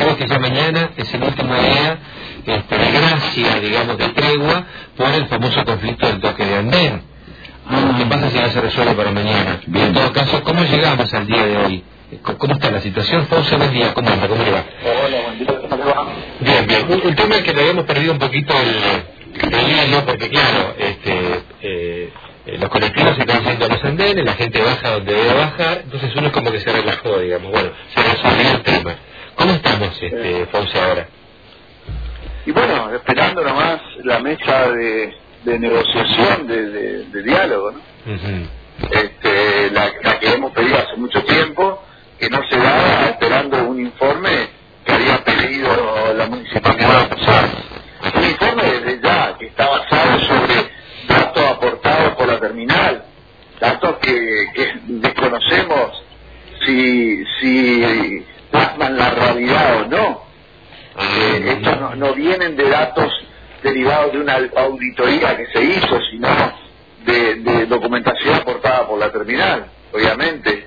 creo que ya mañana es el último día este, de gracia, digamos, de tregua por el famoso conflicto del toque de andén. Ah. ¿Qué pasa si no se resuelve para mañana? Bien. En todo caso, ¿cómo llegamos al día de hoy? ¿Cómo- ¿Cómo está la situación? Fausto, buen día. ¿Cómo anda? ¿Cómo le va? Hola, buen día, ¿cómo le va? Bien, bien. Un, tema que le habíamos perdido un poquito el, el hilo, porque claro, este, eh, los colectivos se están yendo a los andenes, la gente baja donde debe bajar, entonces uno como que se relajó, digamos. Bueno, se resolvió el tema. ¿Cómo estamos, este, Fausto, ahora? Y bueno, esperando nomás la mesa de, de negociación, de, de- de diálogo, ¿no? Ujú. Este, la, la que hemos pedido hace mucho tiempo, que no se daba esperando un informe que había pedido la municipalidad de Posada. Un informe desde ya, que está basado sobre datos aportados por la terminal, datos que, que desconocemos si, si plasman la realidad o no. Eh, estos no, no vienen de datos derivados de una auditoría que se hizo, sino de, de documentación aportada por la terminal, obviamente.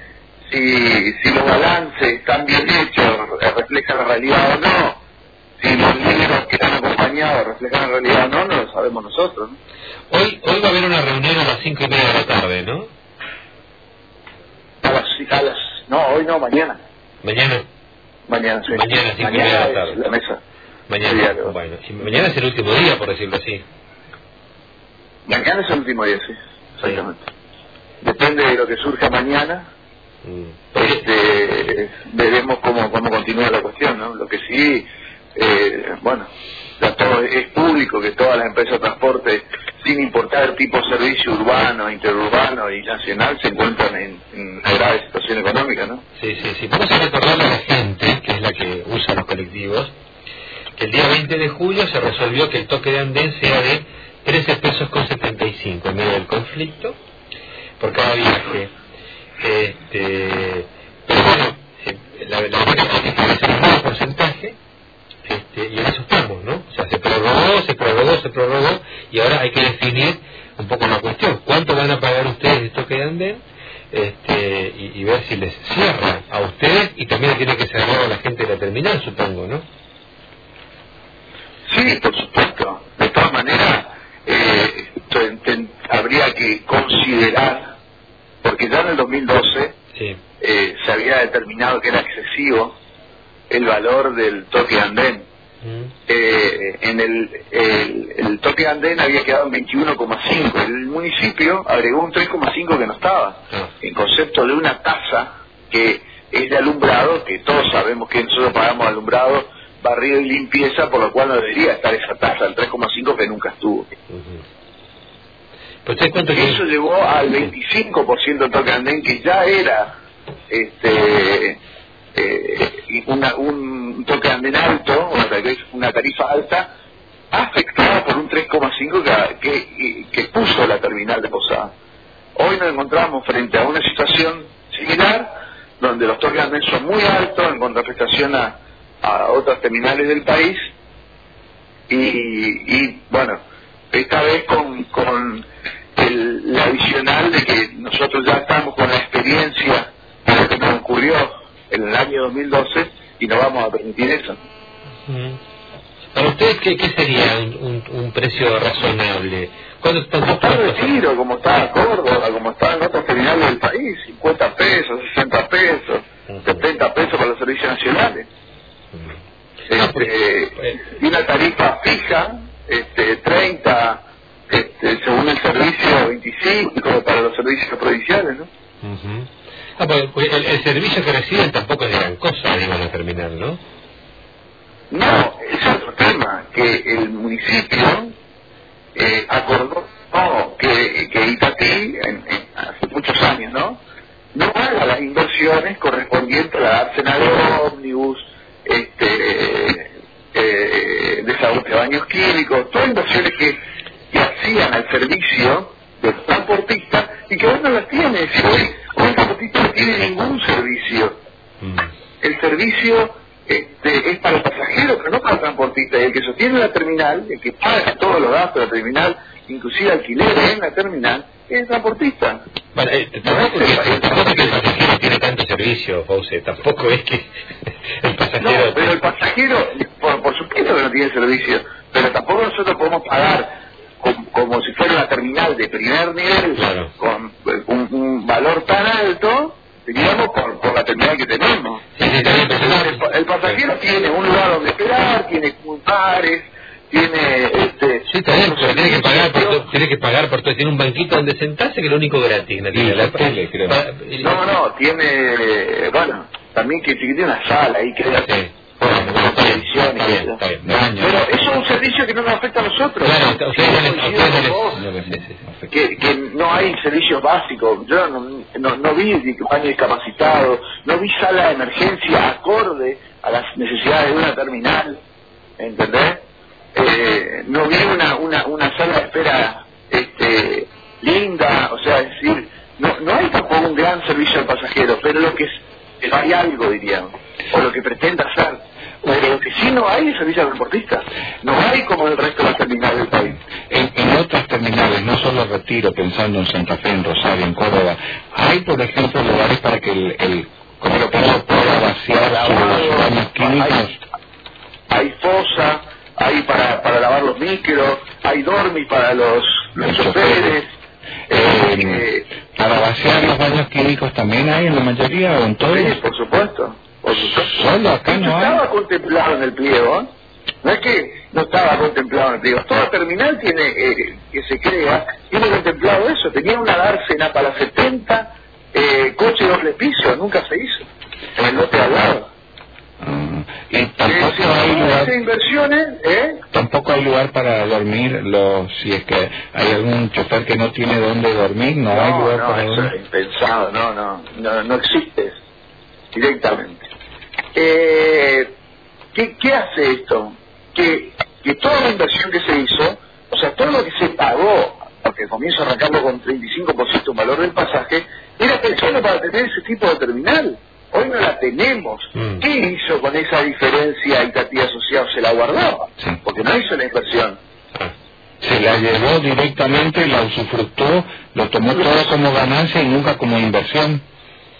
Si, si los balances están bien hechos, reflejan la realidad o no, si los libros que han acompañado reflejan la realidad o no, no lo sabemos nosotros. ¿no? Hoy, hoy va a haber una reunión a las cinco y media de la tarde, ¿no? A las, a las- no, hoy no, mañana. Mañana. Mañana, sí. Mañana, cinco y media de la tarde. la mesa. Mañana. Bueno, y mañana es el último día, por decirlo así. Mañana es el último día, sí, exactamente. Depende de lo que surja mañana, Mm. Este, veremos cómo, cómo continúa la cuestión, ¿no? Lo que sí, eh, bueno, ya todo es público que todas las empresas de transporte, sin importar el tipo de servicio urbano, interurbano y nacional, se encuentran en, en una grave situación económica, ¿no? Sí, sí, sí. Vamos a recordarle a la gente, que es la que usa los colectivos, el día 20 de julio se resolvió que el toque de andén sea de 13 pesos con 75 en medio del conflicto por cada viaje. Este, pero bueno, eh, la, verdad es que es un porcentaje este, y en eso estamos, ¿no? O sea, se prorrogó, se prorrogó, se prorrogó y ahora hay que definir un poco la cuestión. ¿Cuánto van a pagar ustedes de toque de andén? Este, y, y ver si les cierra a ustedes y también tiene que cerrar a la gente de la terminal, supongo, ¿no? Sí, por supuesto. De todas maneras, eh, ten- ten- habría que considerar, porque ya en el 2012 Sí. eh, se había determinado que era excesivo el valor del toque andén. Mm. Eh, en el, el, el toque andén había quedado en 21,5. El municipio agregó un 3,5 que no estaba. Ah. En concepto de una tasa que es de alumbrado, que todos sabemos que nosotros pagamos alumbrado, barrido y limpieza, por lo cual no debería estar esa tasa, el 3,5 que nunca estuvo. Pero cuánto que... Eso llevó al 25% de toque andén, que ya era este eh, una- un toque andén alto, una tarifa, una tarifa alta, afectada por un 3,5 que, que, que puso la terminal de Posada. Hoy nos encontramos frente a una situación similar, donde los toques andén son muy altos en contraprestación a, a otras terminales del país, y, y, bueno, esta vez con, con el, la adicional de que nosotros ya estamos con la experiencia de lo que nos ocurrió en el año 2012 y no vamos a permitir eso. Para ustedes, ¿qué, qué sería un, un, un precio razonable? ¿Cuánto están Como está retiro, como está Córdoba, como está en otras terminales del país, 50 pesos, 60 pesos, Ujú. 70 pesos para los servicios nacionales. No, Este, y una tarifa fija, este, 30, este, según el servicio, 25 para los servicios provinciales, ¿no? Ah, pues, pues, el, el servicio que reciben tampoco es de gran cosa, digo, la terminal, ¿no? No, es otro tema, que el municipio eh, acordó no, que, que Itatí, en- en- hace muchos años, ¿no? No haga las inversiones correspondientes a la arsenal de ómnibus, este, de baños químicos, todas inversiones que, que hacían al servicio del transportista y que hoy no las tiene. Si hoy, hoy el transportista no tiene ningún servicio Mm. el servicio este, es para el pasajero, pero no para el transportista. Y el que sostiene la terminal, el que paga todos los gastos de la terminal, inclusive alquiler en la terminal, es el transportista. Bueno, eh, tampoco, que, tampoco que el pasajero tiene tanto servicio, Fauce, tampoco es que el pasajero... No, pero el pasajero por, por supuesto que no tiene servicio, pero tampoco nosotros podemos pagar com- como si fuera una terminal de primer nivel Claro. con eh, un, un valor tan alto, digamos, por, por la terminal que tenemos. Sí, sí, el, pa- el pasajero tiene un lugar donde esperar, tiene bares, tiene... Este, Sí, está bien, pero tiene que pagar por todo, tiene que pagar por todo. Tiene un banquito donde sentarse que es lo único gratis. ¿no? La tele, creo. No, no, tiene, bueno, también que, que tiene una sala ahí que Sí. Televisión y bien, está bien. Pero eso es un servicio que no nos afecta a nosotros. Claro, ustedes ustedes que, que no hay servicios básicos. Yo no, no, no vi baño discapacitado, no vi sala de emergencia acorde a las necesidades de una terminal, ¿entendés? Eh, no vi una, una, una sala de espera este, linda, o sea, es decir, no, no hay tampoco un gran servicio al pasajero, pero lo que es, pero hay algo, diríamos, o lo que pretende hacer. Pero lo que sí no hay es servicio transportista. No hay como en el resto de las terminales del país. En, en otras terminales, no solo Retiro, pensando en Santa Fe, en Rosario, en Córdoba, hay, por ejemplo, lugares para que el, el conductor pueda vaciar sus baños químicos. hay fosa, hay para, para lavar los micros, hay dormis para los, los Los choferes. Eh, eh, para vaciar los baños químicos también hay en la mayoría o en todos. sí, por supuesto. Por supuesto. Solo acá no hay. estaba contemplado en el pliego. ¿eh? No es que no estaba contemplado en el pliego. Toda terminal tiene eh, que se crea, tiene contemplado eso. Tenía una dársena para 70 eh, coches doble piso, nunca se hizo. En el lote al lado. Y tampoco hay no lugar, inversiones, ¿eh? tampoco hay lugar para dormir los, si es que hay algún chofer que no tiene dónde dormir, no, hay lugar no, para eso dormir. es impensado, no, no, no, no existe directamente. Eh, ¿qué, ¿Qué hace esto? Que, que toda la inversión que se hizo, o sea, todo lo que se pagó, porque comienzo a arrancarlo con 35% un valor del pasaje, era pensado para tener ese tipo de terminal. Hoy no la tenemos. Mm. ¿Qué hizo con esa diferencia equitativa social? Se la guardó, Sí. porque no hizo la inversión. Ah. Se la llevó directamente, la usufructó, lo tomó todo como ganancia y nunca como inversión.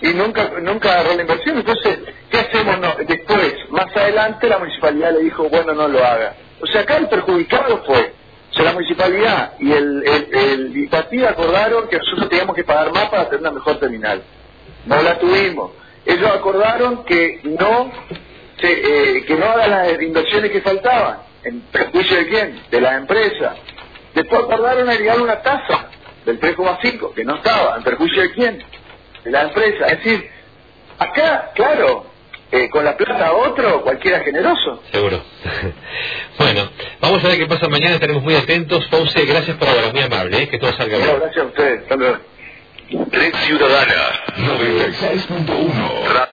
y nunca nunca agarró la inversión. Entonces, ¿qué hacemos no? después? Más adelante la municipalidad le dijo, bueno, no lo haga. O sea, acá el perjudicado fue, o sea, la municipalidad y el, el, el Itati acordaron que nosotros teníamos que pagar más para tener una mejor terminal. No la tuvimos. Ellos acordaron que no se, eh, que no hagan las inversiones que faltaban. ¿En perjuicio de quién? De la empresa. Después acordaron agregar una tasa del 3,5, que no estaba. ¿En perjuicio de quién? de la empresa. Es decir, acá, claro, eh, con la plata a otro, cualquiera generoso. Seguro. bueno, vamos a ver qué pasa mañana, estaremos muy atentos. Fauce, gracias por ahora, muy amable, ¿eh? que todo salga bien. Bueno, gracias a ustedes. Hasta luego. Red Ciudadana 96.1